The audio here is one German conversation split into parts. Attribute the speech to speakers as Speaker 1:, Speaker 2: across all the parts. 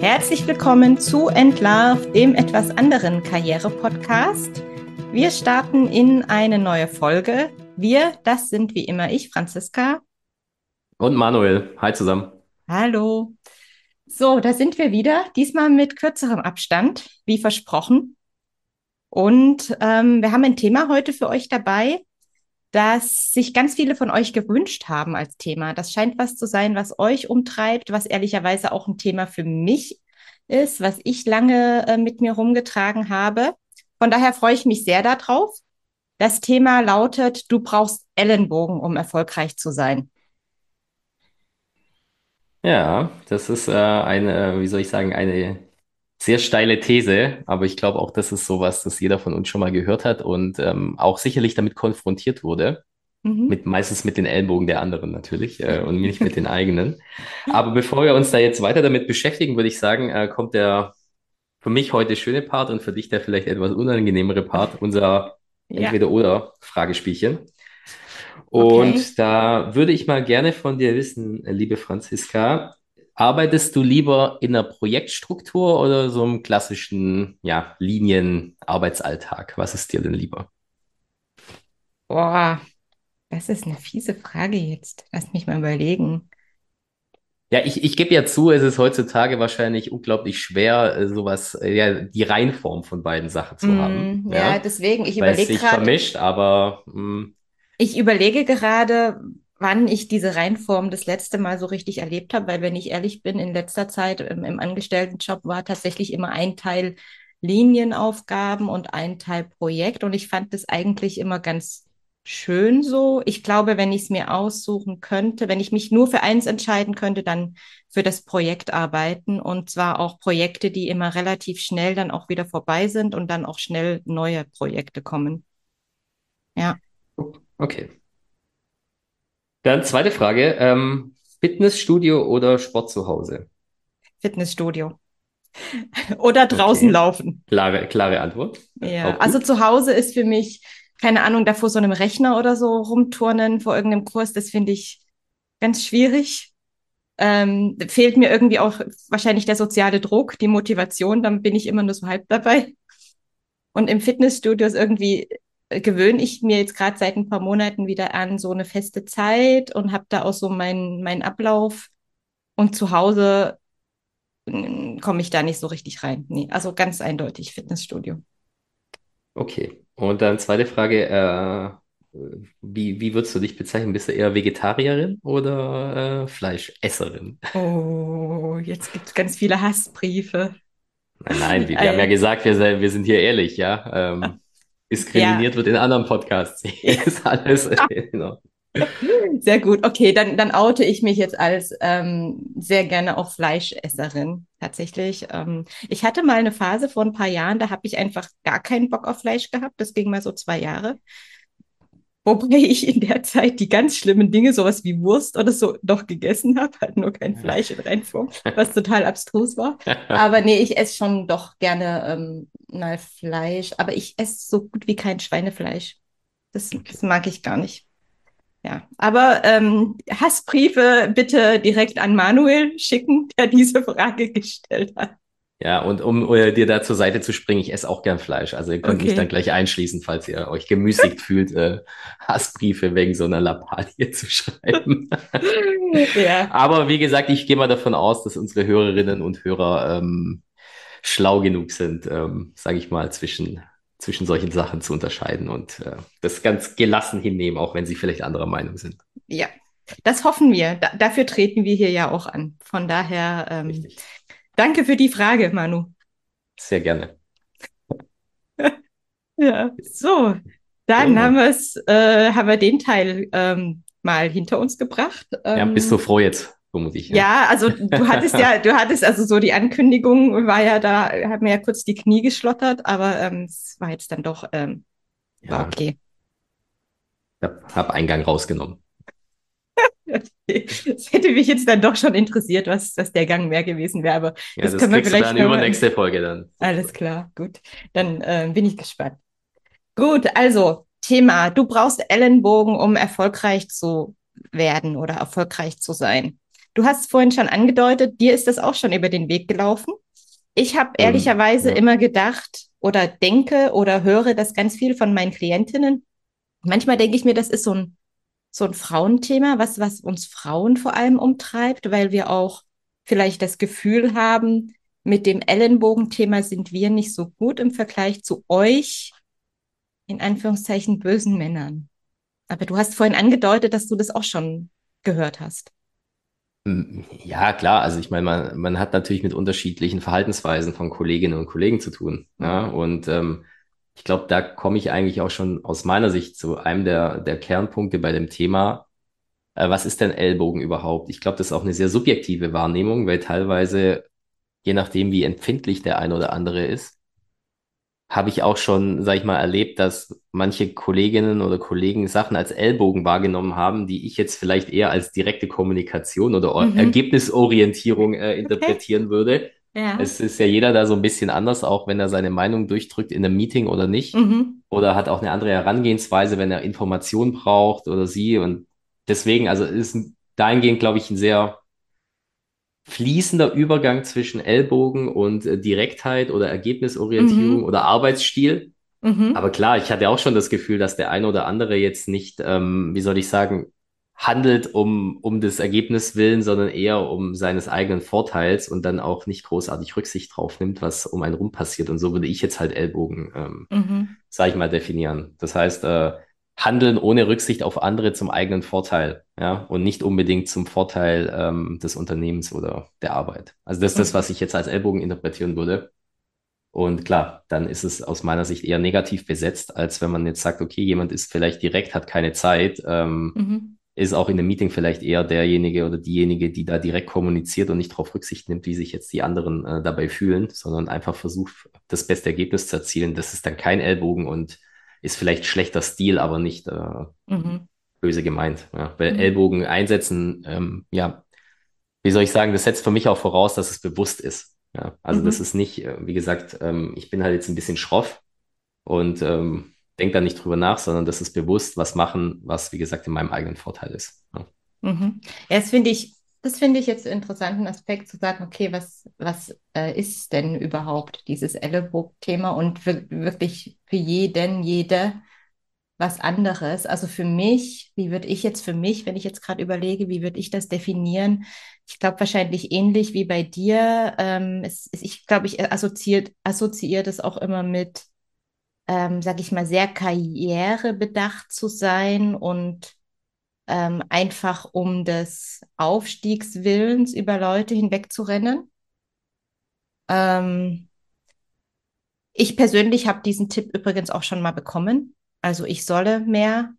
Speaker 1: Herzlich willkommen zu Entlarv, dem etwas anderen Karriere-Podcast. Wir starten in eine neue Folge. Wir, das sind wie immer ich, Franziska.
Speaker 2: Und Manuel. Hi zusammen.
Speaker 1: Hallo. So, da sind wir wieder, diesmal mit kürzerem Abstand, wie versprochen. Und ähm, wir haben ein Thema heute für euch dabei, das sich ganz viele von euch gewünscht haben als Thema. Das scheint was zu sein, was euch umtreibt, was ehrlicherweise auch ein Thema für mich ist, was ich lange äh, mit mir rumgetragen habe. Von daher freue ich mich sehr darauf. Das Thema lautet, du brauchst Ellenbogen, um erfolgreich zu sein.
Speaker 2: Ja, das ist äh, eine, wie soll ich sagen, eine sehr steile These, aber ich glaube auch, das ist sowas, das jeder von uns schon mal gehört hat und ähm, auch sicherlich damit konfrontiert wurde. Mhm. Mit, meistens mit den Ellbogen der anderen natürlich äh, und nicht mit den eigenen. Aber bevor wir uns da jetzt weiter damit beschäftigen, würde ich sagen, äh, kommt der für mich heute schöne Part und für dich der vielleicht etwas unangenehmere Part, unser ja. Entweder-Oder-Fragespielchen. Und okay. da würde ich mal gerne von dir wissen, liebe Franziska, Arbeitest du lieber in einer Projektstruktur oder so einem klassischen, ja, Linienarbeitsalltag? Was ist dir denn lieber?
Speaker 1: Boah, das ist eine fiese Frage jetzt. Lass mich mal überlegen.
Speaker 2: Ja, ich, ich gebe ja zu, es ist heutzutage wahrscheinlich unglaublich schwer, äh, sowas, äh, ja, die Reihenform von beiden Sachen zu mm, haben.
Speaker 1: Ja, ja, deswegen, ich überlege
Speaker 2: gerade. vermischt, aber. Mm.
Speaker 1: Ich überlege gerade, wann ich diese Reinform das letzte Mal so richtig erlebt habe, weil wenn ich ehrlich bin, in letzter Zeit im, im Angestelltenjob war tatsächlich immer ein Teil Linienaufgaben und ein Teil Projekt und ich fand das eigentlich immer ganz schön so. Ich glaube, wenn ich es mir aussuchen könnte, wenn ich mich nur für eins entscheiden könnte, dann für das Projekt arbeiten und zwar auch Projekte, die immer relativ schnell dann auch wieder vorbei sind und dann auch schnell neue Projekte kommen. Ja.
Speaker 2: Okay. Dann zweite Frage. Ähm, Fitnessstudio oder Sport zu Hause?
Speaker 1: Fitnessstudio. oder draußen okay. laufen.
Speaker 2: Klare, klare Antwort.
Speaker 1: Ja, also zu Hause ist für mich, keine Ahnung, da vor so einem Rechner oder so rumturnen vor irgendeinem Kurs, das finde ich ganz schwierig. Ähm, fehlt mir irgendwie auch wahrscheinlich der soziale Druck, die Motivation, dann bin ich immer nur so halb dabei. Und im Fitnessstudio ist irgendwie gewöhne ich mir jetzt gerade seit ein paar Monaten wieder an so eine feste Zeit und habe da auch so meinen mein Ablauf. Und zu Hause hm, komme ich da nicht so richtig rein. Nee, also ganz eindeutig Fitnessstudio.
Speaker 2: Okay. Und dann zweite Frage, äh, wie, wie würdest du dich bezeichnen? Bist du eher Vegetarierin oder äh, Fleischesserin?
Speaker 1: Oh, jetzt gibt es ganz viele Hassbriefe.
Speaker 2: Nein, nein, wir, wir haben ja gesagt, wir, wir sind hier ehrlich, ja. Ähm, diskriminiert ja. wird in anderen Podcasts. ist alles
Speaker 1: genau. Sehr gut. Okay, dann, dann oute ich mich jetzt als ähm, sehr gerne auch Fleischesserin. Tatsächlich. Ähm, ich hatte mal eine Phase vor ein paar Jahren, da habe ich einfach gar keinen Bock auf Fleisch gehabt. Das ging mal so zwei Jahre. Wobei ich in der Zeit die ganz schlimmen Dinge, sowas wie Wurst oder so, doch gegessen habe, halt nur kein Fleisch in Reinform, was total abstrus war. Aber nee, ich esse schon doch gerne ähm, mal Fleisch, aber ich esse so gut wie kein Schweinefleisch. Das, das mag ich gar nicht. Ja, aber ähm, Hassbriefe bitte direkt an Manuel schicken, der diese Frage gestellt hat.
Speaker 2: Ja, und um uh, dir da zur Seite zu springen, ich esse auch gern Fleisch. Also ihr könnt okay. mich dann gleich einschließen, falls ihr euch gemüßigt fühlt, äh, Hassbriefe wegen so einer Lappalie zu schreiben. ja. Aber wie gesagt, ich gehe mal davon aus, dass unsere Hörerinnen und Hörer ähm, schlau genug sind, ähm, sage ich mal, zwischen, zwischen solchen Sachen zu unterscheiden und äh, das ganz gelassen hinnehmen, auch wenn sie vielleicht anderer Meinung sind.
Speaker 1: Ja, das hoffen wir. Da, dafür treten wir hier ja auch an. Von daher ähm, danke für die Frage, Manu.
Speaker 2: Sehr gerne.
Speaker 1: ja, so. Dann ja. haben, wir's, äh, haben wir den Teil ähm, mal hinter uns gebracht.
Speaker 2: Ähm, ja, bist du froh jetzt?
Speaker 1: vermute ich. Ja. ja, also du hattest ja, du hattest also so die Ankündigung war ja da, hat mir ja kurz die Knie geschlottert, aber ähm, es war jetzt dann doch ähm, ja. okay.
Speaker 2: Ich habe Eingang rausgenommen.
Speaker 1: Das hätte mich jetzt dann doch schon interessiert, was, was der Gang mehr gewesen wäre, aber
Speaker 2: ja, das, das können wir vielleicht dann über nächste Folge dann.
Speaker 1: Alles klar, gut. Dann äh, bin ich gespannt. Gut, also Thema, du brauchst Ellenbogen, um erfolgreich zu werden oder erfolgreich zu sein. du hast vorhin schon angedeutet, dir ist das auch schon über den Weg gelaufen. Ich habe
Speaker 2: Ähm,
Speaker 1: ehrlicherweise
Speaker 2: ja.
Speaker 1: immer gedacht oder denke oder höre das ganz viel von meinen Klientinnen. Manchmal denke ich mir, das ist so ein, so ein Frauenthema, was, was uns Frauen vor allem umtreibt, weil wir auch vielleicht das Gefühl haben, mit dem Ellenbogenthema sind wir nicht so gut im Vergleich zu euch, in Anführungszeichen, bösen Männern. Aber du hast vorhin angedeutet, dass du das auch schon gehört hast.
Speaker 2: Mm, Ja, klar. Also ich meine, man, man hat natürlich mit unterschiedlichen Verhaltensweisen von Kolleginnen und Kollegen zu tun. Ja, und ähm, ich glaube, da komme ich eigentlich auch schon aus meiner Sicht zu einem der, der Kernpunkte bei dem Thema. Äh, was ist denn Ellbogen überhaupt? Ich glaube, das ist auch eine sehr subjektive Wahrnehmung, weil teilweise, je nachdem, wie empfindlich der eine oder andere ist, habe ich auch schon, sag ich mal, erlebt, dass manche Kolleginnen oder Kollegen Sachen als Ellbogen wahrgenommen haben, die ich jetzt vielleicht eher als direkte Kommunikation oder
Speaker 1: Mhm.
Speaker 2: Ergebnisorientierung äh,
Speaker 1: Okay.
Speaker 2: interpretieren würde.
Speaker 1: Ja.
Speaker 2: Es ist ja jeder da so ein bisschen anders, auch wenn er seine Meinung durchdrückt in einem Meeting oder nicht.
Speaker 1: Mhm.
Speaker 2: Oder hat auch eine andere Herangehensweise, wenn er Informationen braucht oder sie. Und deswegen, also ist dahingehend, glaube ich, ein sehr fließender Übergang zwischen Ellbogen und äh, Direktheit oder Ergebnisorientierung
Speaker 1: Mhm.
Speaker 2: oder Arbeitsstil.
Speaker 1: Mhm.
Speaker 2: Aber klar, ich hatte auch schon das Gefühl, dass der eine oder andere jetzt nicht, ähm, wie soll ich sagen, handelt um, um des Ergebnis willen, sondern eher um seines eigenen Vorteils und dann auch nicht großartig Rücksicht drauf nimmt, was um einen rum passiert. Und so würde ich jetzt halt Ellbogen, ähm,
Speaker 1: Mhm.
Speaker 2: sag ich mal, definieren. Das heißt, äh, handeln ohne Rücksicht auf andere zum eigenen Vorteil, ja, und nicht unbedingt zum Vorteil, ähm, des Unternehmens oder der Arbeit. Also das ist das,
Speaker 1: Mhm.
Speaker 2: was ich jetzt als Ellbogen interpretieren würde. Und klar, dann ist es aus meiner Sicht eher negativ besetzt, als wenn man jetzt sagt, okay, jemand ist vielleicht direkt, hat keine Zeit, ähm,
Speaker 1: Mhm.
Speaker 2: Ist auch in einem Meeting vielleicht eher derjenige oder diejenige, die da direkt kommuniziert und nicht darauf Rücksicht nimmt, wie sich jetzt die anderen äh, dabei fühlen, sondern einfach versucht, das beste Ergebnis zu erzielen. Das ist dann kein Ellbogen und ist vielleicht schlechter Stil, aber nicht äh,
Speaker 1: Mhm.
Speaker 2: böse gemeint. Ja. Weil
Speaker 1: Mhm.
Speaker 2: Ellbogen einsetzen, ähm, ja, wie soll ich sagen, das setzt für mich auch voraus, dass es bewusst ist. Ja, also das
Speaker 1: Mhm.
Speaker 2: ist nicht, äh, wie gesagt, ähm, ich bin halt jetzt ein bisschen schroff und ähm, denke da nicht drüber nach, sondern das ist bewusst was machen, was, wie gesagt, in meinem eigenen Vorteil ist. Ja.
Speaker 1: Mhm. Das finde ich, das ich jetzt einen interessanten Aspekt zu sagen, okay, was, was äh, ist denn überhaupt dieses Ellenbogen-Thema und für, wirklich für jeden, jede was anderes. Also für mich, wie würde ich jetzt für mich, wenn ich jetzt gerade überlege, wie würde ich das definieren? Ich glaube wahrscheinlich ähnlich wie bei dir. Ähm, es, es, ich glaube, ich assoziiert, assoziiert es auch immer mit, ähm, sag ich mal, sehr karrierebedacht zu sein und ähm, einfach um des Aufstiegswillens über Leute hinwegzurennen. Ähm, ich persönlich habe diesen Tipp übrigens auch schon mal bekommen. Also ich solle mehr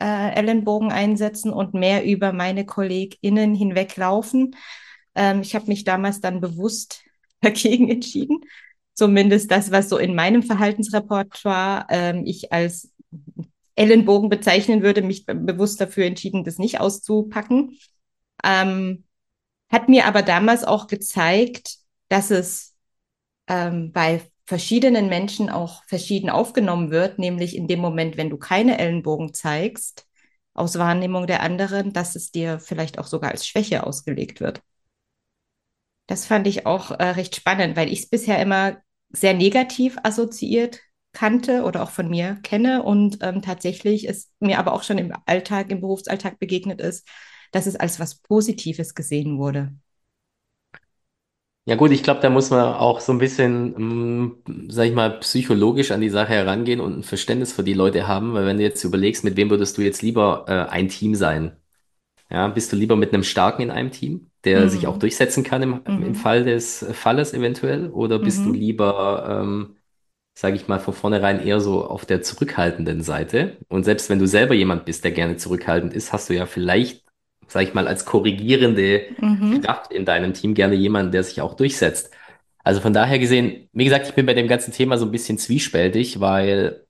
Speaker 1: äh, Ellenbogen einsetzen und mehr über meine KollegInnen hinweglaufen. Ähm, ich habe mich damals dann bewusst dagegen entschieden. Zumindest das, was so in meinem Verhaltensrepertoire ähm, ich als Ellenbogen bezeichnen würde, mich bewusst dafür entschieden, das nicht auszupacken. Ähm, hat mir aber damals auch gezeigt, dass es ähm, bei verschiedenen Menschen auch verschieden aufgenommen wird, nämlich in dem Moment, wenn du keine Ellenbogen zeigst, aus Wahrnehmung der anderen, dass es dir vielleicht auch sogar als Schwäche ausgelegt wird. Das fand ich auch äh, recht spannend, weil ich es bisher immer sehr negativ assoziiert kannte oder auch von mir kenne und ähm, tatsächlich es mir aber auch schon im Alltag, im Berufsalltag begegnet ist, dass es als was Positives gesehen wurde.
Speaker 2: Ja gut, ich glaube, da muss man auch so ein bisschen, ähm, sag ich mal, psychologisch an die Sache herangehen und ein Verständnis für die Leute haben, weil wenn du jetzt überlegst, mit wem würdest du jetzt lieber äh, ein Team sein? Ja, bist du lieber mit einem Starken in einem Team, der sich auch
Speaker 1: Mhm.
Speaker 2: durchsetzen kann im, im
Speaker 1: Mhm.
Speaker 2: Fall des Falles eventuell? Oder bist du
Speaker 1: Mhm.
Speaker 2: lieber, ähm, sage ich mal, von vornherein eher so auf der zurückhaltenden Seite? Und selbst wenn du selber jemand bist, der gerne zurückhaltend ist, hast du ja vielleicht, sage ich mal, als korrigierende
Speaker 1: Mhm.
Speaker 2: Kraft in deinem Team gerne jemanden, der sich auch durchsetzt. Also von daher gesehen, wie gesagt, ich bin bei dem ganzen Thema so ein bisschen zwiespältig, weil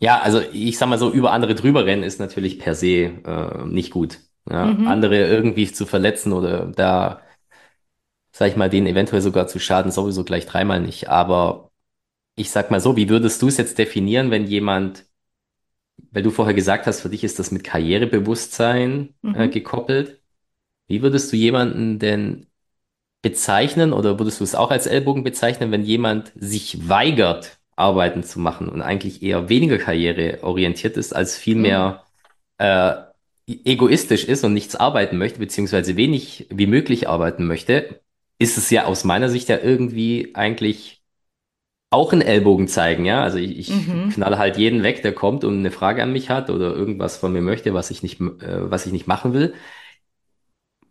Speaker 2: ja, also ich sag mal so, über andere drüber rennen ist natürlich per se äh, nicht gut. Ja,
Speaker 1: Mhm.
Speaker 2: andere irgendwie zu verletzen oder da, sag ich mal, denen eventuell sogar zu schaden, sowieso gleich dreimal nicht. Aber ich sag mal so, wie würdest du es jetzt definieren, wenn jemand, weil du vorher gesagt hast, für dich ist das mit Karrierebewusstsein äh,
Speaker 1: Mhm.
Speaker 2: gekoppelt. Wie würdest du jemanden denn bezeichnen oder würdest du es auch als Ellbogen bezeichnen, wenn jemand sich weigert, Arbeiten zu machen und eigentlich eher weniger karriereorientiert ist, als
Speaker 1: Mhm.
Speaker 2: vielmehr äh, egoistisch ist und nichts arbeiten möchte, beziehungsweise wenig wie möglich arbeiten möchte, ist es ja aus meiner Sicht ja irgendwie eigentlich auch ein Ellbogen zeigen, ja. Also ich, ich
Speaker 1: Mhm.
Speaker 2: knalle halt jeden weg, der kommt und eine Frage an mich hat oder irgendwas von mir möchte, was ich nicht, äh, was ich nicht machen will.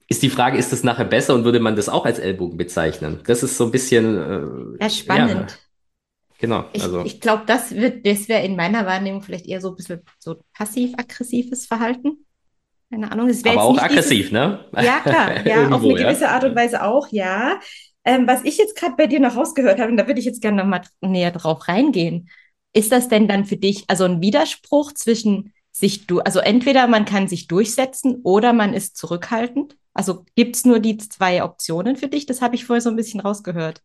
Speaker 2: Ist die Frage, ist das nachher besser und würde man das auch als Ellbogen bezeichnen? Das ist so ein bisschen,
Speaker 1: Ja,
Speaker 2: äh, ja,
Speaker 1: spannend.
Speaker 2: Genau.
Speaker 1: Ich,
Speaker 2: Also,
Speaker 1: ich glaube, das wird, das wäre in meiner Wahrnehmung vielleicht eher so ein bisschen so passiv-aggressives Verhalten. Keine Ahnung. Wäre
Speaker 2: aber auch
Speaker 1: nicht dieses,
Speaker 2: aggressiv, ne?
Speaker 1: ja, klar, ja, auf eine
Speaker 2: Irgendwo, ja.
Speaker 1: gewisse Art und. Weise auch, ja. Ähm, was ich jetzt gerade bei dir noch rausgehört habe, und da würde ich jetzt gerne noch mal näher drauf reingehen, ist das denn dann für dich also ein Widerspruch zwischen sich du, also entweder man kann sich durchsetzen oder man ist zurückhaltend? Also gibt es nur die zwei Optionen für dich? Das habe ich vorher so ein bisschen rausgehört.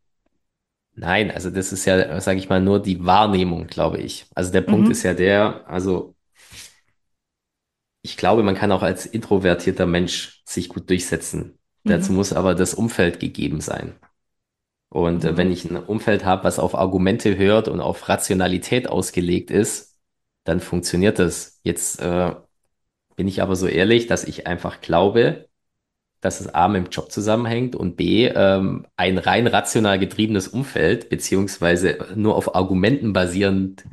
Speaker 2: Nein, also das ist ja, sage ich mal, nur die Wahrnehmung, glaube ich. Also der Punkt ist
Speaker 1: Mhm.
Speaker 2: ja der, also ich glaube, man kann auch als introvertierter Mensch sich gut durchsetzen. Dazu
Speaker 1: Mhm.
Speaker 2: muss aber das Umfeld gegeben sein. Und äh, wenn
Speaker 1: Mhm.
Speaker 2: ich ein Umfeld habe, was auf Argumente hört und auf Rationalität ausgelegt ist, dann funktioniert das. Jetzt äh, bin ich aber so ehrlich, dass ich einfach glaube, dass es A mit dem Job zusammenhängt und B ähm, ein rein rational getriebenes Umfeld, beziehungsweise nur auf Argumenten basierend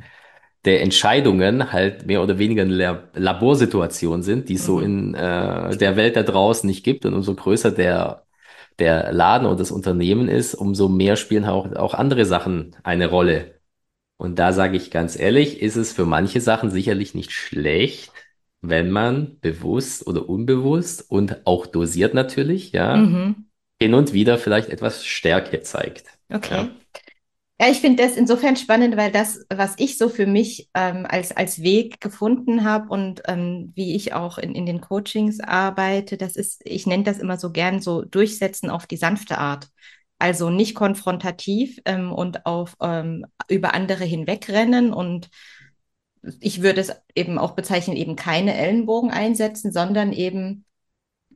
Speaker 2: der Entscheidungen halt mehr oder weniger eine La- Laborsituation sind, die es so
Speaker 1: Mhm.
Speaker 2: in äh, der Welt da draußen nicht gibt. Und umso größer der, der Laden oder das Unternehmen ist, umso mehr spielen auch, auch andere Sachen eine Rolle. Und da sage ich ganz ehrlich, ist es für manche Sachen sicherlich nicht schlecht, wenn man bewusst oder unbewusst und auch dosiert natürlich, ja,
Speaker 1: Mhm.
Speaker 2: hin und wieder vielleicht etwas Stärke zeigt. Ja.
Speaker 1: Okay. Ja, ich finde das insofern spannend, weil das, was ich so für mich ähm, als, als Weg gefunden habe und ähm, wie ich auch in, in den Coachings arbeite, das ist, ich nenne das immer so gern so durchsetzen auf die sanfte Art. Also nicht konfrontativ ähm, und auf ähm, über andere hinwegrennen und ich würde es eben auch bezeichnen, eben keine Ellenbogen einsetzen, sondern eben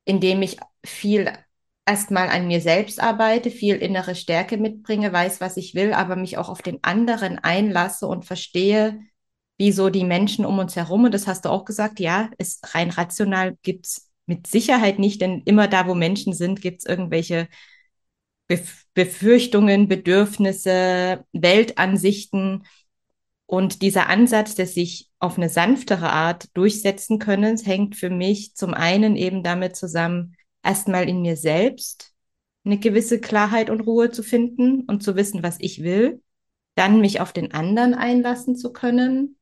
Speaker 1: indem ich viel erstmal an mir selbst arbeite, viel innere Stärke mitbringe, weiß, was ich will, aber mich auch auf den anderen einlasse und verstehe, wieso die Menschen um uns herum, und das hast du auch gesagt, ja, ist rein rational gibt es mit Sicherheit nicht, denn immer da, wo Menschen sind, gibt es irgendwelche Bef Befürchtungen, Bedürfnisse, Weltansichten. Und dieser Ansatz des sich auf eine sanftere Art durchsetzen können, hängt für mich zum einen eben damit zusammen, erstmal in mir selbst eine gewisse Klarheit und Ruhe zu finden und zu wissen, was ich will, dann mich auf den anderen einlassen zu können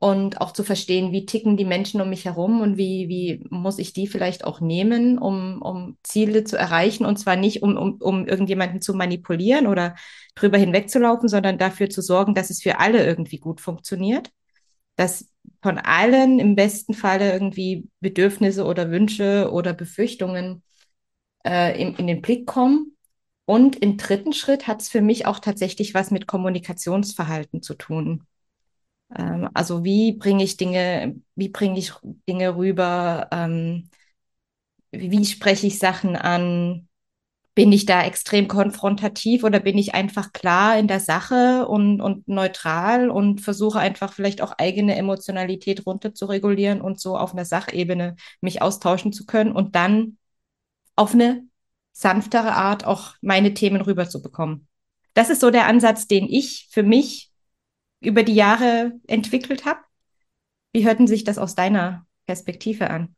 Speaker 1: und auch zu verstehen, wie ticken die Menschen um mich herum und wie, wie muss ich die vielleicht auch nehmen, um, um Ziele zu erreichen. Und zwar nicht, um, um, um irgendjemanden zu manipulieren oder drüber hinwegzulaufen, sondern dafür zu sorgen, dass es für alle irgendwie gut funktioniert, dass von allen im besten Falle irgendwie Bedürfnisse oder Wünsche oder Befürchtungen äh, in, in den Blick kommen. Und im dritten Schritt hat es für mich auch tatsächlich was mit Kommunikationsverhalten zu tun. Ähm, also wie bringe ich Dinge, wie bringe ich Dinge rüber? Ähm, wie spreche ich Sachen an? Bin ich da extrem konfrontativ oder bin ich einfach klar in der Sache und, und neutral und versuche einfach vielleicht auch eigene Emotionalität runter zu regulieren und so auf einer Sachebene mich austauschen zu können und dann auf eine sanftere Art auch meine Themen rüberzubekommen. Das ist so der Ansatz, den ich für mich über die Jahre entwickelt habe. Wie hörten sich das aus deiner Perspektive an?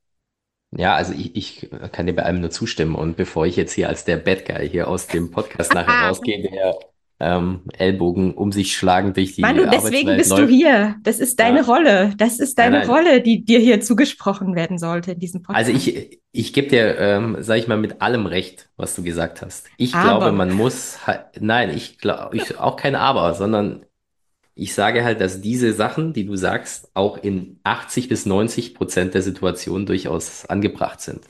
Speaker 2: Ja, also ich, ich kann dir bei allem nur zustimmen. Und bevor ich jetzt hier als der Bad Guy hier aus dem Podcast nachher rausgehe, der ähm, Ellbogen um sich schlagend durch die
Speaker 1: Manu, deswegen bist du
Speaker 2: läuft,
Speaker 1: hier. Das ist deine
Speaker 2: ja,
Speaker 1: Rolle. Das ist
Speaker 2: nein,
Speaker 1: deine
Speaker 2: nein.
Speaker 1: Rolle, die dir hier zugesprochen werden sollte in diesem
Speaker 2: Also
Speaker 1: Podcast.
Speaker 2: ich, ich gebe dir, ähm, sag ich mal, mit allem recht, was du gesagt hast. Ich glaube,
Speaker 1: Aber,
Speaker 2: man muss, nein, ich glaube, ich, auch kein Aber, sondern ich sage halt, dass diese Sachen, die du sagst, auch in 80 bis 90 Prozent der Situationen durchaus angebracht sind.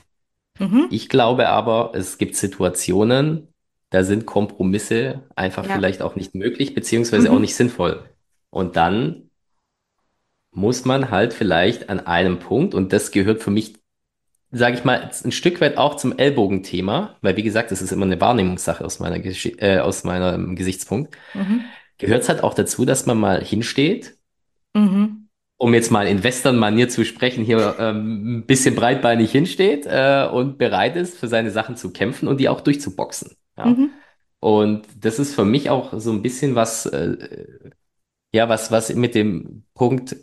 Speaker 1: mhm,
Speaker 2: Ich glaube aber, es gibt Situationen, da sind Kompromisse einfach
Speaker 1: ja,
Speaker 2: vielleicht auch nicht möglich, beziehungsweise auch
Speaker 1: mhm,
Speaker 2: nicht sinnvoll. Und dann muss man halt vielleicht an einem Punkt, und das gehört für mich sage ich mal, ein Stück weit auch zum Ellbogenthema, weil wie gesagt, das ist immer eine Wahrnehmungssache aus meiner Gesch äh, aus meinem Gesichtspunkt.
Speaker 1: Mhm.
Speaker 2: Gehört es halt auch dazu, dass man mal hinsteht,
Speaker 1: Mhm.
Speaker 2: um jetzt mal in Western-Manier zu sprechen, hier ähm, ein bisschen breitbeinig hinsteht äh, und bereit ist, für seine Sachen zu kämpfen und die auch durchzuboxen. Ja.
Speaker 1: Mhm.
Speaker 2: Und das ist für mich auch so ein bisschen was, äh, ja, was, was mit dem Punkt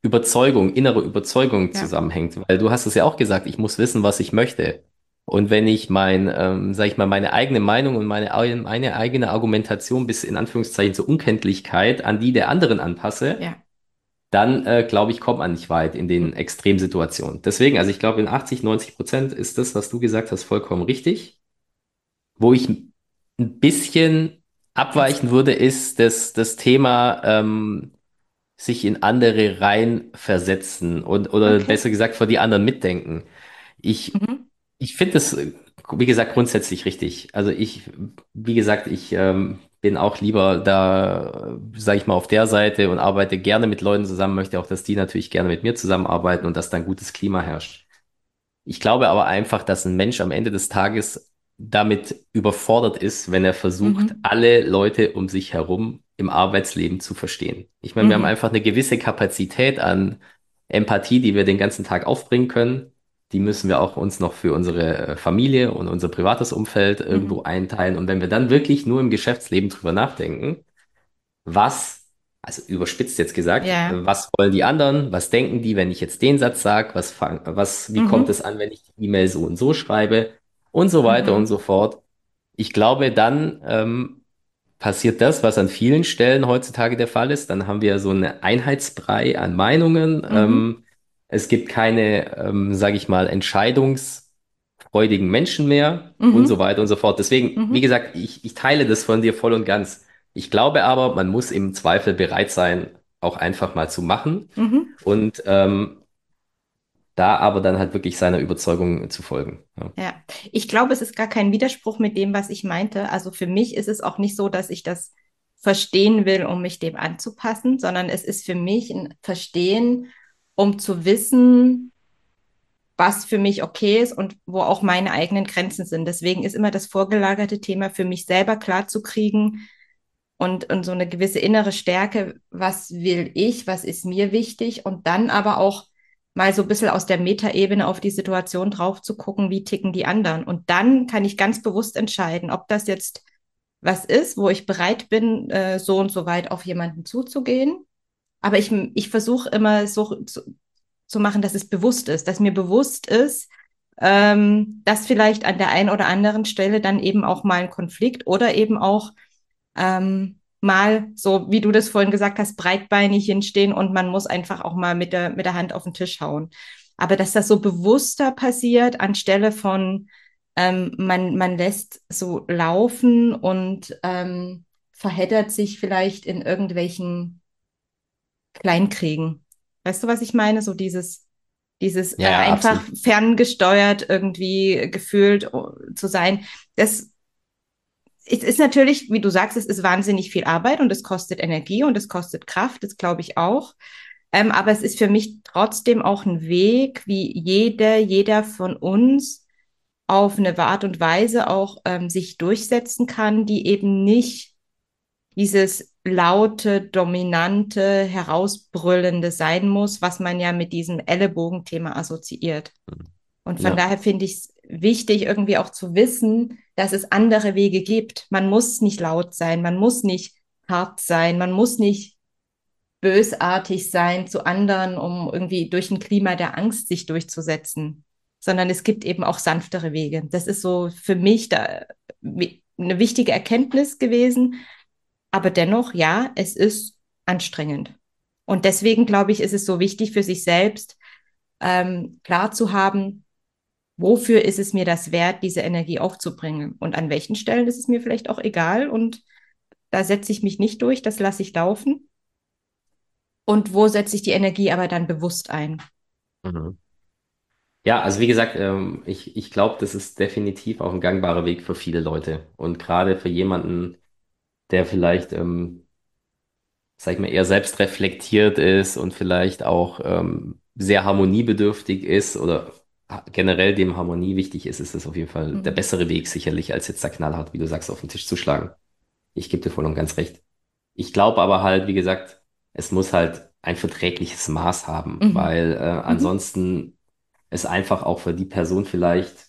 Speaker 2: Überzeugung, innere Überzeugung
Speaker 1: Ja.
Speaker 2: zusammenhängt. Weil du hast es ja auch gesagt, ich muss wissen, was ich möchte. Und wenn ich mein, ähm, sag ich mal, meine eigene Meinung und meine, ei- meine eigene Argumentation bis in Anführungszeichen zur Unkenntlichkeit an die der anderen anpasse,
Speaker 1: Ja.
Speaker 2: dann äh, glaube ich, kommt man nicht weit in den Extremsituationen. Deswegen, also ich glaube, in 80, 90 Prozent ist das, was du gesagt hast, vollkommen richtig. Wo ich ein bisschen abweichen würde, ist das, das Thema, ähm, sich in andere rein versetzen und, oder
Speaker 1: Okay.
Speaker 2: besser gesagt, vor die anderen mitdenken. Ich,
Speaker 1: Mhm.
Speaker 2: Ich finde das, äh, wie gesagt, grundsätzlich richtig. Also ich, wie gesagt, ich ähm, bin auch lieber da, sage ich mal, auf der Seite und arbeite gerne mit Leuten zusammen, möchte auch, dass die natürlich gerne mit mir zusammenarbeiten und dass dann gutes Klima herrscht. Ich glaube aber einfach, dass ein Mensch am Ende des Tages damit überfordert ist, wenn er versucht,
Speaker 1: Mhm.
Speaker 2: alle Leute um sich herum im Arbeitsleben zu verstehen. Ich meine, wir haben
Speaker 1: Mhm.
Speaker 2: einfach eine gewisse Kapazität an Empathie, die wir den ganzen Tag aufbringen können. Die müssen wir auch uns noch für unsere äh, Familie und unser privates Umfeld irgendwo
Speaker 1: Mhm.
Speaker 2: einteilen. Und wenn wir dann wirklich nur im Geschäftsleben drüber nachdenken, was, also überspitzt jetzt gesagt,
Speaker 1: Ja.
Speaker 2: was wollen die anderen? Was denken die, wenn ich jetzt den Satz sage? Was, fang- was, wie kommt
Speaker 1: Mhm.
Speaker 2: es an, wenn ich die E-Mail so und so schreibe? Und so weiter und
Speaker 1: Mhm.
Speaker 2: so fort. Ich glaube, dann ähm, passiert das, was an vielen Stellen heutzutage der Fall ist. Dann haben wir so eine Einheitsbrei an Meinungen.
Speaker 1: Mhm.
Speaker 2: Ähm, es gibt keine, ähm, sage ich mal, entscheidungsfreudigen Menschen mehr und so
Speaker 1: Mhm.
Speaker 2: weiter und so fort. Deswegen, wie
Speaker 1: Mhm.
Speaker 2: gesagt, ich, ich teile das von dir voll und ganz. Ich glaube aber, man muss im Zweifel bereit sein, auch einfach mal zu machen
Speaker 1: Mhm.
Speaker 2: und ähm, da aber dann halt wirklich seiner Überzeugung zu folgen. Ja.
Speaker 1: Ja, ich glaube, es ist gar kein Widerspruch mit dem, was ich meinte. Also für mich ist es auch nicht so, dass ich das verstehen will, um mich dem anzupassen, sondern es ist für mich ein Verstehen, um zu wissen, was für mich okay ist und wo auch meine eigenen Grenzen sind. Deswegen ist immer das vorgelagerte Thema für mich selber klar zu kriegen und, und so eine gewisse innere Stärke, was will ich, was ist mir wichtig und dann aber auch mal so ein bisschen aus der Metaebene auf die Situation drauf zu gucken, wie ticken die anderen. Und dann kann ich ganz bewusst entscheiden, ob das jetzt was ist, wo ich bereit bin, äh, so und so weit auf jemanden zuzugehen. Aber ich, ich versuche immer so zu, zu machen, dass es bewusst ist, dass mir bewusst ist, ähm, dass vielleicht an der einen oder anderen Stelle dann eben auch mal ein Konflikt oder eben auch ähm, mal so, wie du das vorhin gesagt hast, breitbeinig hinstehen und man muss einfach auch mal mit der, mit der Hand auf den Tisch hauen. Aber dass das so bewusster passiert, anstelle von ähm, man, man lässt so laufen und ähm, verheddert sich vielleicht in irgendwelchen Kleinkriegen. Weißt du, was ich meine? So dieses, dieses äh,
Speaker 2: Ja, ja,
Speaker 1: einfach
Speaker 2: absolut.
Speaker 1: ferngesteuert irgendwie gefühlt oh, zu sein. Das es ist natürlich, wie du sagst, es ist wahnsinnig viel Arbeit und es kostet Energie und es kostet Kraft, das glaube ich auch. Ähm, aber es ist für mich trotzdem auch ein Weg, wie jeder, jeder von uns auf eine Art und Weise auch ähm, sich durchsetzen kann, die eben nicht dieses laute, dominante, herausbrüllende sein muss, was man ja mit diesem Ellenbogenthema assoziiert. Und von
Speaker 2: Ja.
Speaker 1: daher finde ich es wichtig, irgendwie auch zu wissen, dass es andere Wege gibt. Man muss nicht laut sein, man muss nicht hart sein, man muss nicht bösartig sein zu anderen, um irgendwie durch ein Klima der Angst sich durchzusetzen, sondern es gibt eben auch sanftere Wege. Das ist so für mich da eine wichtige Erkenntnis gewesen. Aber dennoch, ja, es ist anstrengend. Und deswegen glaube ich, ist es so wichtig für sich selbst, ähm, klar zu haben, wofür ist es mir das wert, diese Energie aufzubringen? Und an welchen Stellen ist es mir vielleicht auch egal und da setze ich mich nicht durch, das lasse ich laufen. Und wo setze ich die Energie aber dann bewusst ein?
Speaker 2: Mhm. Ja, also wie gesagt, ähm, ich, ich glaube, das ist definitiv auch ein gangbarer Weg für viele Leute. Und gerade für jemanden, der vielleicht, ähm, sag ich mal, eher selbstreflektiert ist und vielleicht auch ähm, sehr harmoniebedürftig ist oder generell dem Harmonie wichtig ist, ist es auf jeden Fall der
Speaker 1: Mhm.
Speaker 2: bessere Weg sicherlich, als jetzt da knallhart, wie du sagst, auf den Tisch zu schlagen. Ich gebe dir voll und ganz recht. Ich glaube aber halt, wie gesagt, es muss halt ein verträgliches Maß haben,
Speaker 1: Mhm.
Speaker 2: weil äh,
Speaker 1: Mhm.
Speaker 2: ansonsten es einfach auch für die Person vielleicht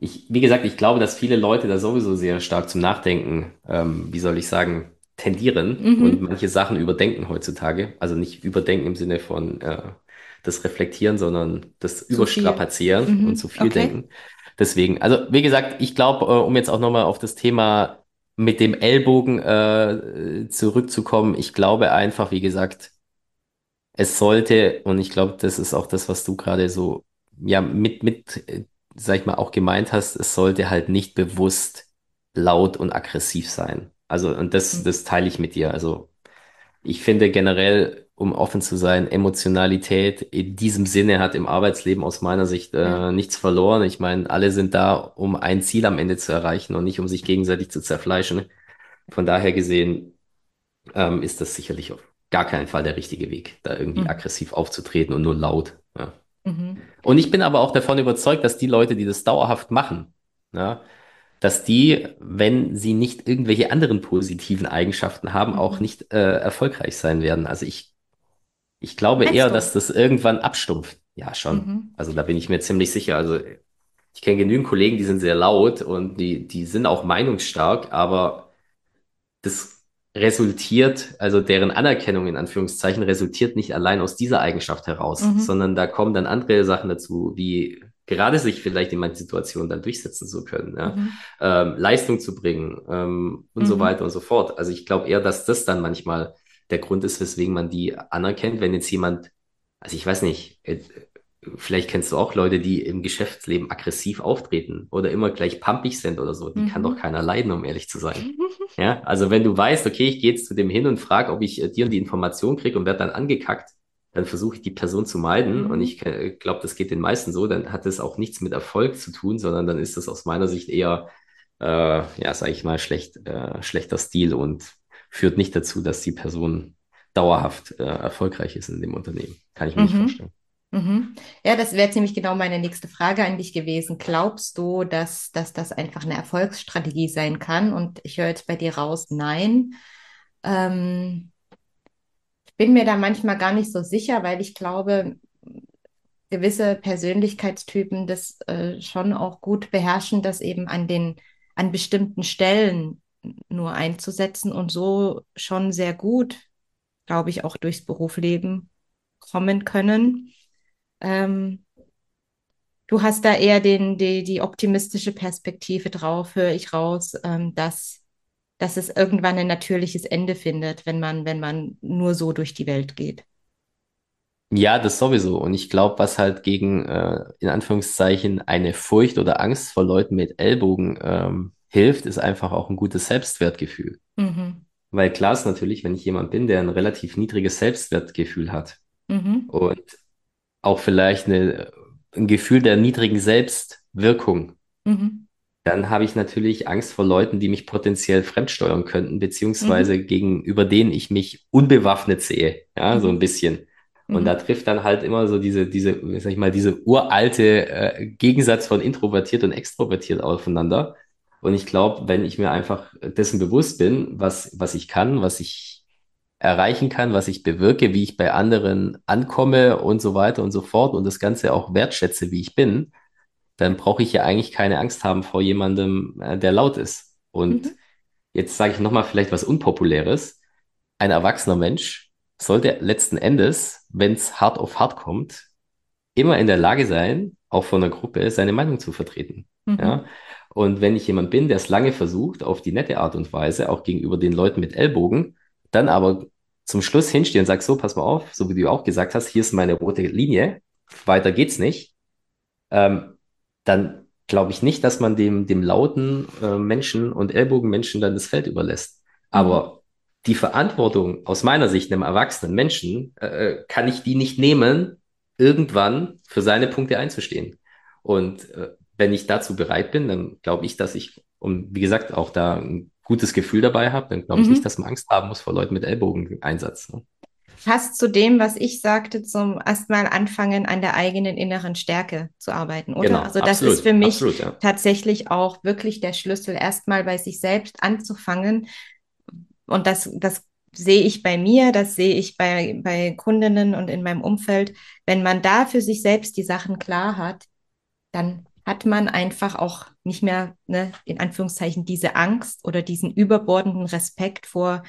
Speaker 2: Ich, wie gesagt, ich glaube, dass viele Leute da sowieso sehr stark zum Nachdenken, ähm, wie soll ich sagen, tendieren und
Speaker 1: Mhm.
Speaker 2: manche Sachen überdenken heutzutage. Also nicht überdenken im Sinne von äh, das Reflektieren, sondern das
Speaker 1: Zu.
Speaker 2: Überstrapazieren und zu
Speaker 1: Mhm.
Speaker 2: viel
Speaker 1: Okay.
Speaker 2: denken. Deswegen, also wie gesagt, ich glaube, äh, um jetzt auch nochmal auf das Thema mit dem Ellbogen äh, zurückzukommen, ich glaube einfach, wie gesagt, es sollte, und ich glaube, das ist auch das, was du gerade so, ja, mit, mit, äh, sag ich mal, auch gemeint hast, es sollte halt nicht bewusst laut und aggressiv sein. Also, und das,
Speaker 1: Mhm.
Speaker 2: das teile ich mit dir. Also, ich finde generell, um offen zu sein, Emotionalität in diesem Sinne hat im Arbeitsleben aus meiner Sicht äh, nichts verloren. Ich meine, alle sind da, um ein Ziel am Ende zu erreichen und nicht um sich gegenseitig zu zerfleischen. Von daher gesehen, ähm, ist das sicherlich auf gar keinen Fall der richtige Weg, da irgendwie
Speaker 1: Mhm.
Speaker 2: aggressiv aufzutreten und nur laut. Ja.
Speaker 1: Mhm.
Speaker 2: Und ich bin aber auch davon überzeugt, dass die Leute, die das dauerhaft machen, ja, dass die, wenn sie nicht irgendwelche anderen positiven Eigenschaften haben, auch
Speaker 1: Mhm.
Speaker 2: nicht äh, erfolgreich sein werden. Also ich, ich glaube
Speaker 1: Meinst
Speaker 2: eher,
Speaker 1: du?
Speaker 2: dass das irgendwann abstumpft. Ja, schon.
Speaker 1: Mhm.
Speaker 2: Also da bin ich mir ziemlich sicher. Also ich kenne genügend Kollegen, die sind sehr laut und die, die sind auch meinungsstark, aber das resultiert, also deren Anerkennung in Anführungszeichen, resultiert nicht allein aus dieser Eigenschaft heraus,
Speaker 1: Mhm.
Speaker 2: sondern da kommen dann andere Sachen dazu, wie gerade sich vielleicht in manchen Situationen dann durchsetzen zu können, ja?
Speaker 1: Mhm.
Speaker 2: ähm, Leistung zu bringen ähm, und so
Speaker 1: Mhm.
Speaker 2: weiter und so fort. Also ich glaube eher, dass das dann manchmal der Grund ist, weswegen man die anerkennt, wenn jetzt jemand, also ich weiß nicht, äh, Vielleicht kennst du auch Leute, die im Geschäftsleben aggressiv auftreten oder immer gleich pampig sind oder so. Die kann doch
Speaker 1: Mhm.
Speaker 2: keiner leiden, um ehrlich zu sein. Ja, also wenn du weißt, okay, ich gehe jetzt zu dem hin und frage, ob ich äh, dir die Information kriege und werde dann angekackt, dann versuche ich die Person zu meiden und
Speaker 1: Mhm.
Speaker 2: ich äh, glaube, das geht den meisten so, dann hat das auch nichts mit Erfolg zu tun, sondern dann ist das aus meiner Sicht eher, äh, ja, sage ich mal, schlecht, äh, schlechter Stil und führt nicht dazu, dass die Person dauerhaft äh, erfolgreich ist in dem Unternehmen. Kann ich mir nicht
Speaker 1: Mhm.
Speaker 2: vorstellen.
Speaker 1: Mhm. Ja, das wäre ziemlich genau meine nächste Frage an dich gewesen. Glaubst du, dass, dass das einfach eine Erfolgsstrategie sein kann? Und ich höre jetzt bei dir raus, nein. Ähm, ich bin mir da manchmal gar nicht so sicher, weil ich glaube, gewisse Persönlichkeitstypen das äh, schon auch gut beherrschen, das eben an den, an bestimmten Stellen nur einzusetzen und so schon sehr gut, glaube ich, auch durchs Berufsleben kommen können. Ähm, Du hast da eher den, die, die optimistische Perspektive drauf, höre ich raus, ähm, dass, dass es irgendwann ein natürliches Ende findet, wenn man, wenn man nur so durch die Welt geht.
Speaker 2: Ja, das sowieso. Und ich glaube, was halt gegen, äh, in Anführungszeichen, eine Furcht oder Angst vor Leuten mit Ellbogen ähm, hilft, ist einfach auch ein gutes Selbstwertgefühl.
Speaker 1: Mhm.
Speaker 2: Weil klar ist natürlich, wenn ich jemand bin, der ein relativ niedriges Selbstwertgefühl hat
Speaker 1: Mhm.
Speaker 2: und auch vielleicht eine, ein Gefühl der niedrigen Selbstwirkung,
Speaker 1: Mhm.
Speaker 2: dann habe ich natürlich Angst vor Leuten, die mich potenziell fremdsteuern könnten, beziehungsweise
Speaker 1: Mhm.
Speaker 2: gegenüber denen ich mich unbewaffnet sehe, ja, so ein
Speaker 1: Mhm.
Speaker 2: bisschen. Und da
Speaker 1: Mhm.
Speaker 2: trifft dann halt immer so diese, diese, sag ich mal, diese uralte äh, Gegensatz von introvertiert und extrovertiert aufeinander. Und ich glaube, wenn ich mir einfach dessen bewusst bin, was, was ich kann, was ich erreichen kann, was ich bewirke, wie ich bei anderen ankomme und so weiter und so fort und das Ganze auch wertschätze, wie ich bin, dann brauche ich ja eigentlich keine Angst haben vor jemandem, äh, der laut ist. Und
Speaker 1: Mhm.
Speaker 2: jetzt sage ich nochmal vielleicht was Unpopuläres. Ein erwachsener Mensch sollte letzten Endes, wenn es hart auf hart kommt, immer in der Lage sein, auch von einer Gruppe seine Meinung zu vertreten. Ja?
Speaker 1: Mhm.
Speaker 2: Und wenn ich jemand bin, der es lange versucht, auf die nette Art und Weise, auch gegenüber den Leuten mit Ellbogen, dann aber zum Schluss hinstehe und sage, so, pass mal auf, so wie du auch gesagt hast, hier ist meine rote Linie, weiter geht's nicht, ähm, dann glaube ich nicht, dass man dem, dem lauten äh, Menschen und Ellbogenmenschen dann das Feld überlässt.
Speaker 1: Mhm.
Speaker 2: Aber die Verantwortung aus meiner Sicht einem erwachsenen Menschen äh, kann ich die nicht nehmen, irgendwann für seine Punkte einzustehen. Und äh, wenn ich dazu bereit bin, dann glaube ich, dass ich, und wie gesagt, auch da ein gutes Gefühl dabei habe, dann glaube ich nicht,
Speaker 1: Mhm.
Speaker 2: dass man Angst haben muss vor Leuten mit Ellbogeneinsatz. Ne?
Speaker 1: fast zu dem, was ich sagte, zum erstmal anfangen, an der eigenen inneren Stärke zu arbeiten, oder?
Speaker 2: Genau,
Speaker 1: Also das ist
Speaker 2: absolut,
Speaker 1: für mich
Speaker 2: absolut, ja.
Speaker 1: tatsächlich auch wirklich der Schlüssel, erstmal bei sich selbst anzufangen. Und das, das sehe ich bei mir, das sehe ich bei, bei Kundinnen und in meinem Umfeld. Wenn man da für sich selbst die Sachen klar hat, dann hat man einfach auch nicht mehr, ne, in Anführungszeichen, diese Angst oder diesen überbordenden Respekt vor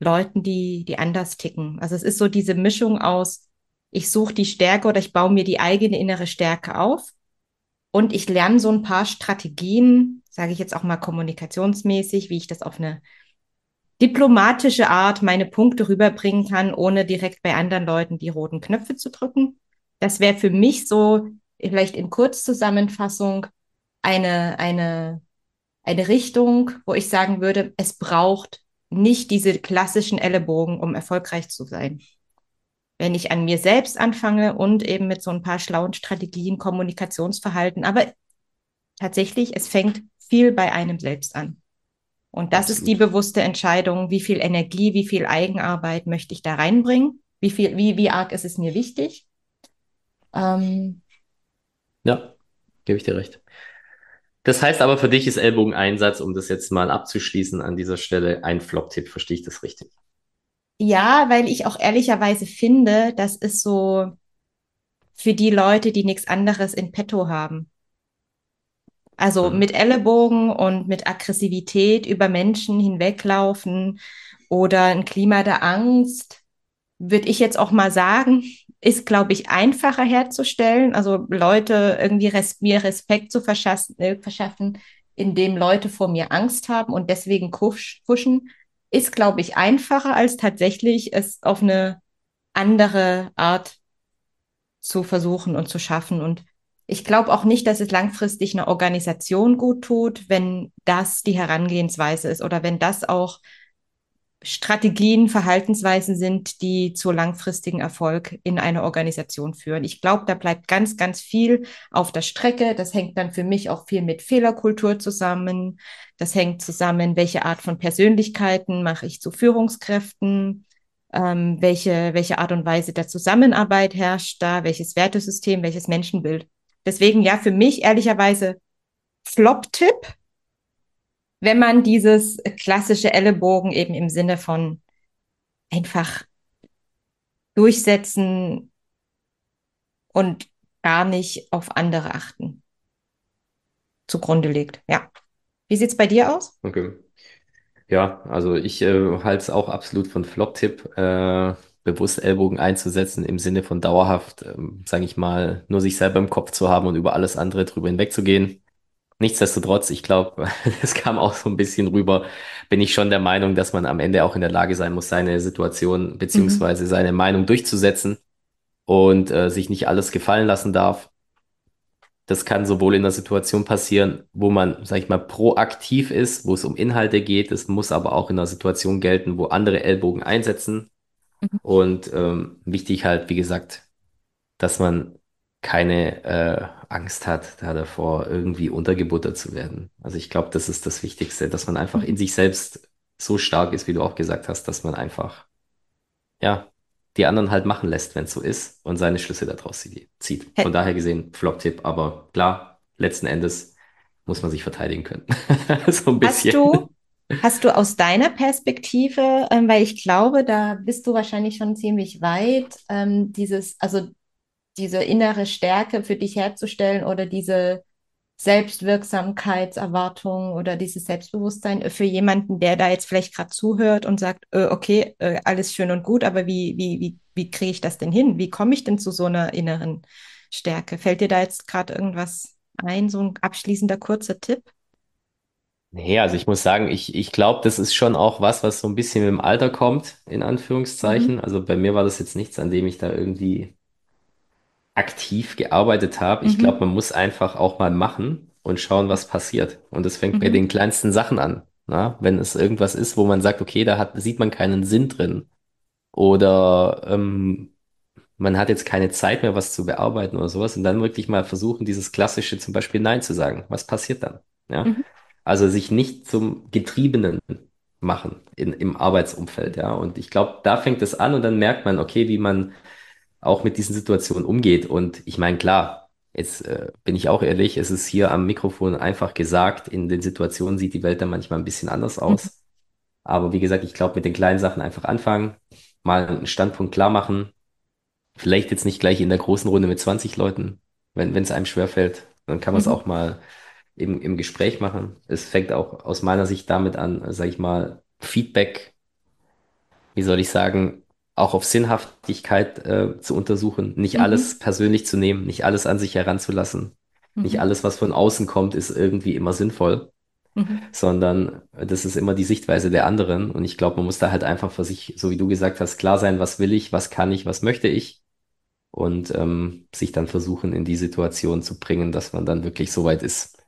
Speaker 1: Leuten, die, die anders ticken. Also es ist so diese Mischung aus, ich suche die Stärke oder ich baue mir die eigene innere Stärke auf und ich lerne so ein paar Strategien, sage ich jetzt auch mal kommunikationsmäßig, wie ich das auf eine diplomatische Art meine Punkte rüberbringen kann, ohne direkt bei anderen Leuten die roten Knöpfe zu drücken. Das wäre für mich so, vielleicht in Kurzzusammenfassung, eine, eine, eine Richtung, wo ich sagen würde, es braucht nicht diese klassischen Ellenbogen, um erfolgreich zu sein. Wenn ich an mir selbst anfange und eben mit so ein paar schlauen Strategien, Kommunikationsverhalten, aber tatsächlich, es fängt viel bei einem selbst an. Und das Absolut. ist die bewusste Entscheidung, wie viel Energie, wie viel Eigenarbeit möchte ich da reinbringen, wie viel, wie, wie arg ist es mir wichtig.
Speaker 2: Ähm, ja, gebe ich dir recht. Das heißt aber für dich ist Ellbogeneinsatz, um das jetzt mal abzuschließen an dieser Stelle, ein Flop-Tipp. Verstehe ich das richtig?
Speaker 1: Ja, weil ich auch ehrlicherweise finde, das ist so für die Leute, die nichts anderes in petto haben. Also mhm. mit Ellenbogen und mit Aggressivität über Menschen hinweglaufen oder ein Klima der Angst, würde ich jetzt auch mal sagen, ist, glaube ich, einfacher herzustellen. Also Leute irgendwie res mir Respekt zu verschaffen, äh, verschaffen, indem Leute vor mir Angst haben und deswegen pushen, ist, glaube ich, einfacher als tatsächlich es auf eine andere Art zu versuchen und zu schaffen. Und ich glaube auch nicht, dass es langfristig einer Organisation gut tut, wenn das die Herangehensweise ist oder wenn das auch Strategien, Verhaltensweisen sind, die zu langfristigen Erfolg in einer Organisation führen. Ich glaube, da bleibt ganz, ganz viel auf der Strecke. Das hängt dann für mich auch viel mit Fehlerkultur zusammen. Das hängt zusammen, welche Art von Persönlichkeiten mache ich zu Führungskräften, ähm, welche, welche Art und Weise der Zusammenarbeit herrscht da, welches Wertesystem, welches Menschenbild. Deswegen ja, für mich ehrlicherweise Flop-Tipp wenn man dieses klassische Ellenbogen eben im Sinne von einfach durchsetzen und gar nicht auf andere achten zugrunde legt. Ja. Wie sieht's bei dir aus?
Speaker 2: Okay. Ja, also ich äh, halte es auch absolut von Flop-Tipp, äh, bewusst Ellbogen einzusetzen im Sinne von dauerhaft, ähm, sage ich mal, nur sich selber im Kopf zu haben und über alles andere drüber hinwegzugehen. Nichtsdestotrotz, ich glaube, es kam auch so ein bisschen rüber, bin ich schon der Meinung, dass man am Ende auch in der Lage sein muss, seine Situation beziehungsweise mhm. seine Meinung durchzusetzen und äh, sich nicht alles gefallen lassen darf. Das kann sowohl in einer Situation passieren, wo man, sag ich mal, proaktiv ist, wo es um Inhalte geht. Es muss aber auch in einer Situation gelten, wo andere Ellbogen einsetzen. Mhm. Und ähm, wichtig halt, wie gesagt, dass man keine äh, Angst hat, da davor irgendwie untergebuttert zu werden. Also ich glaube, das ist das Wichtigste, dass man einfach in mhm. sich selbst so stark ist, wie du auch gesagt hast, dass man einfach, ja, die anderen halt machen lässt, wenn es so ist und seine Schlüsse daraus zieht. Von daher gesehen, Flop-Tipp, aber klar, letzten Endes muss man sich verteidigen können.
Speaker 1: so ein bisschen. Hast du, hast du aus deiner Perspektive, ähm, weil ich glaube, da bist du wahrscheinlich schon ziemlich weit, ähm, dieses, also diese innere Stärke für dich herzustellen oder diese Selbstwirksamkeitserwartung oder dieses Selbstbewusstsein für jemanden, der da jetzt vielleicht gerade zuhört und sagt, äh, okay, äh, alles schön und gut, aber wie, wie, wie, wie kriege ich das denn hin? Wie komme ich denn zu so einer inneren Stärke? Fällt dir da jetzt gerade irgendwas ein, so ein abschließender kurzer Tipp?
Speaker 2: Nee, also ich muss sagen, ich, ich glaube, das ist schon auch was, was so ein bisschen mit dem Alter kommt, in Anführungszeichen. Mhm. Also bei mir war das jetzt nichts, an dem ich da irgendwie aktiv gearbeitet habe. Mhm. Ich glaube, man muss einfach auch mal machen und schauen, was passiert. Und es fängt mhm. bei den kleinsten Sachen an. Na? Wenn es irgendwas ist, wo man sagt, okay, da hat, sieht man keinen Sinn drin. Oder ähm, man hat jetzt keine Zeit mehr, was zu bearbeiten oder sowas. Und dann wirklich mal versuchen, dieses klassische zum Beispiel Nein zu sagen. Was passiert dann? Ja? Mhm. Also sich nicht zum Getriebenen machen in, im Arbeitsumfeld, ja. Und ich glaube, da fängt es an und dann merkt man, okay, wie man auch mit diesen Situationen umgeht. Und ich meine, klar, jetzt äh, bin ich auch ehrlich, es ist hier am Mikrofon einfach gesagt, in den Situationen sieht die Welt dann manchmal ein bisschen anders aus.
Speaker 1: Mhm.
Speaker 2: Aber wie gesagt, ich glaube, mit den kleinen Sachen einfach anfangen, mal einen Standpunkt klar machen. Vielleicht jetzt nicht gleich in der großen Runde mit 20 Leuten, wenn wenn es einem schwerfällt, dann kann man es
Speaker 1: Mhm.
Speaker 2: auch mal im, im Gespräch machen. Es fängt auch aus meiner Sicht damit an, sage ich mal, Feedback, wie soll ich sagen, auch auf Sinnhaftigkeit äh, zu untersuchen, nicht
Speaker 1: Mhm.
Speaker 2: alles persönlich zu nehmen, nicht alles an sich heranzulassen. Nicht
Speaker 1: Mhm.
Speaker 2: alles, was von außen kommt, ist irgendwie immer sinnvoll,
Speaker 1: Mhm.
Speaker 2: sondern das ist immer die Sichtweise der anderen. Und ich glaube, man muss da halt einfach für sich, so wie du gesagt hast, klar sein, was will ich, was kann ich, was möchte ich und ähm, sich dann versuchen, in die Situation zu bringen, dass man dann wirklich so weit ist,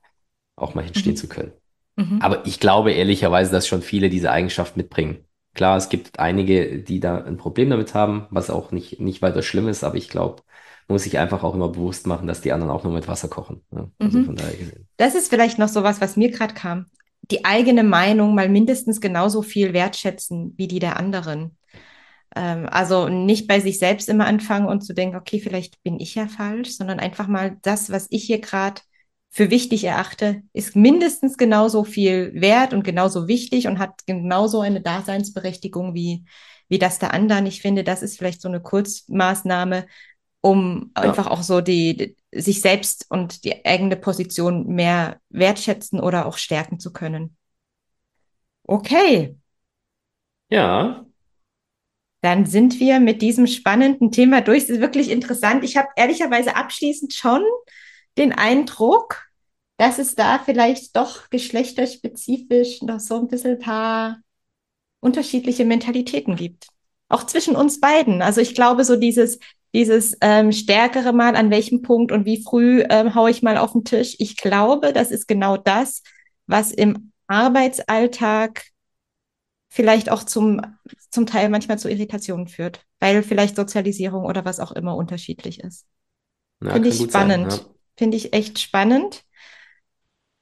Speaker 2: auch mal hinstehen
Speaker 1: Mhm.
Speaker 2: zu können.
Speaker 1: Mhm.
Speaker 2: Aber ich glaube ehrlicherweise, dass schon viele diese Eigenschaft mitbringen. Klar, es gibt einige, die da ein Problem damit haben, was auch nicht, nicht weiter schlimm ist, aber ich glaube, man muss sich einfach auch immer bewusst machen, dass die anderen auch nur mit Wasser kochen. Ne? Also
Speaker 1: Mhm.
Speaker 2: von daher gesehen.
Speaker 1: Das ist vielleicht noch so was, was mir gerade kam. Die eigene Meinung mal mindestens genauso viel wertschätzen wie die der anderen. Ähm, also nicht bei sich selbst immer anfangen und zu denken, okay, vielleicht bin ich ja falsch, sondern einfach mal das, was ich hier gerade für wichtig erachte, ist mindestens genauso viel wert und genauso wichtig und hat genauso eine Daseinsberechtigung wie, wie das der anderen. Ich finde, das ist vielleicht so eine Kurzmaßnahme, um einfach
Speaker 2: Ja,
Speaker 1: auch so die, die sich selbst und die eigene Position mehr wertschätzen oder auch stärken zu können. Okay,
Speaker 2: ja,
Speaker 1: dann sind wir mit diesem spannenden Thema durch. Das ist wirklich interessant. Ich habe ehrlicherweise abschließend schon den Eindruck, dass es da vielleicht doch geschlechterspezifisch noch so ein bisschen ein paar unterschiedliche Mentalitäten gibt. Auch zwischen uns beiden. Also ich glaube, so dieses, dieses ähm, stärkere Mal, an welchem Punkt und wie früh ähm, haue ich mal auf den Tisch. Ich glaube, das ist genau das, was im Arbeitsalltag vielleicht auch zum, zum Teil manchmal zu Irritationen führt, weil vielleicht Sozialisierung oder was auch immer unterschiedlich ist.
Speaker 2: ja,
Speaker 1: Finde ich
Speaker 2: gut sein. Ja.
Speaker 1: Finde ich echt spannend.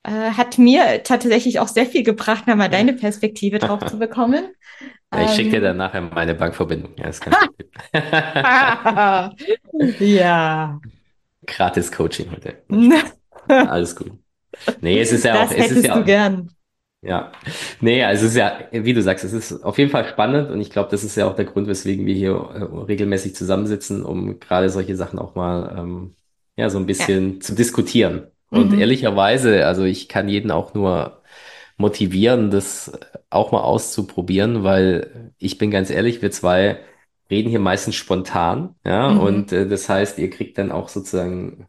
Speaker 1: Äh, hat mir tatsächlich auch sehr viel gebracht, mal deine Perspektive drauf zu bekommen.
Speaker 2: Ja, ich schicke dir dann
Speaker 1: Ähm,
Speaker 2: nachher meine Bankverbindung. Ja, ist kein Problem.
Speaker 1: ja.
Speaker 2: Gratis Coaching heute. Alles gut. Nee, es ist ja auch,
Speaker 1: Das
Speaker 2: es ist
Speaker 1: hättest du
Speaker 2: ja,
Speaker 1: gern.
Speaker 2: Ja, nee, also es ist ja, wie du sagst, es ist auf jeden Fall spannend und ich glaube, das ist ja auch der Grund, weswegen wir hier äh, regelmäßig zusammensitzen, um gerade solche Sachen auch mal ähm, ja so ein
Speaker 1: Ja.
Speaker 2: bisschen zu diskutieren. Und
Speaker 1: Mhm.
Speaker 2: ehrlicherweise, also ich kann jeden auch nur motivieren, das auch mal auszuprobieren, weil ich bin ganz ehrlich, wir zwei reden hier meistens spontan, ja,
Speaker 1: Mhm.
Speaker 2: und äh, das heißt, ihr kriegt dann auch sozusagen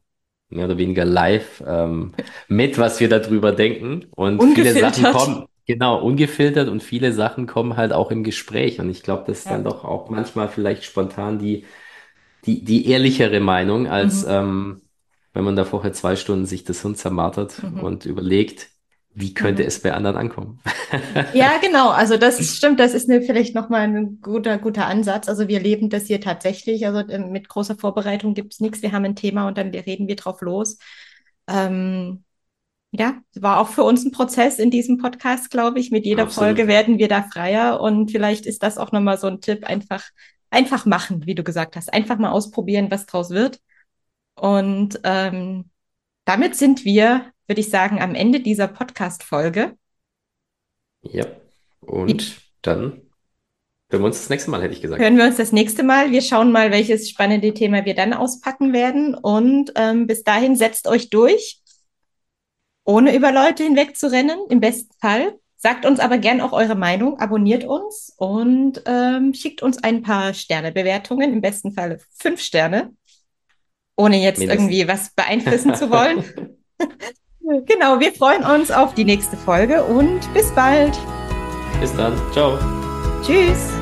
Speaker 2: mehr oder weniger live ähm, mit, was wir darüber denken. Und viele Sachen kommen, genau, ungefiltert und viele Sachen kommen halt auch im Gespräch. Und ich glaube, das ist dann
Speaker 1: Ja.
Speaker 2: doch auch manchmal vielleicht spontan die, die, die ehrlichere Meinung, als
Speaker 1: Mhm.
Speaker 2: ähm, wenn man da vorher zwei Stunden sich das Hirn zermartert
Speaker 1: Mhm.
Speaker 2: und überlegt, wie könnte
Speaker 1: Mhm.
Speaker 2: es bei anderen ankommen.
Speaker 1: Ja, genau. Also das ist, stimmt. Das ist eine, vielleicht nochmal ein guter, guter Ansatz. Also wir leben das hier tatsächlich. Also ähm, mit großer Vorbereitung gibt es nichts. Wir haben ein Thema und dann reden wir drauf los. Ähm, ja, war auch für uns ein Prozess in diesem Podcast, glaube ich. Mit jeder Folge
Speaker 2: Absolut.
Speaker 1: werden wir da freier und vielleicht ist das auch nochmal so ein Tipp. Einfach, einfach machen, wie du gesagt hast. Einfach mal ausprobieren, was draus wird. Und ähm, damit sind wir, würde ich sagen, am Ende dieser Podcast-Folge.
Speaker 2: Ja. Und dann hören wir uns das nächste Mal, hätte ich gesagt.
Speaker 1: hören wir uns das nächste Mal. Wir schauen mal, welches spannende Thema wir dann auspacken werden. Und ähm, bis dahin setzt euch durch, ohne über Leute hinwegzurennen, im besten Fall. Sagt uns aber gern auch eure Meinung, abonniert uns und ähm, schickt uns ein paar Sternebewertungen, im besten Fall fünf Sterne, ohne jetzt
Speaker 2: Mindestens.
Speaker 1: irgendwie was beeinflussen zu wollen. Genau, wir freuen uns auf die nächste Folge und bis bald.
Speaker 2: Bis dann. Ciao.
Speaker 1: Tschüss.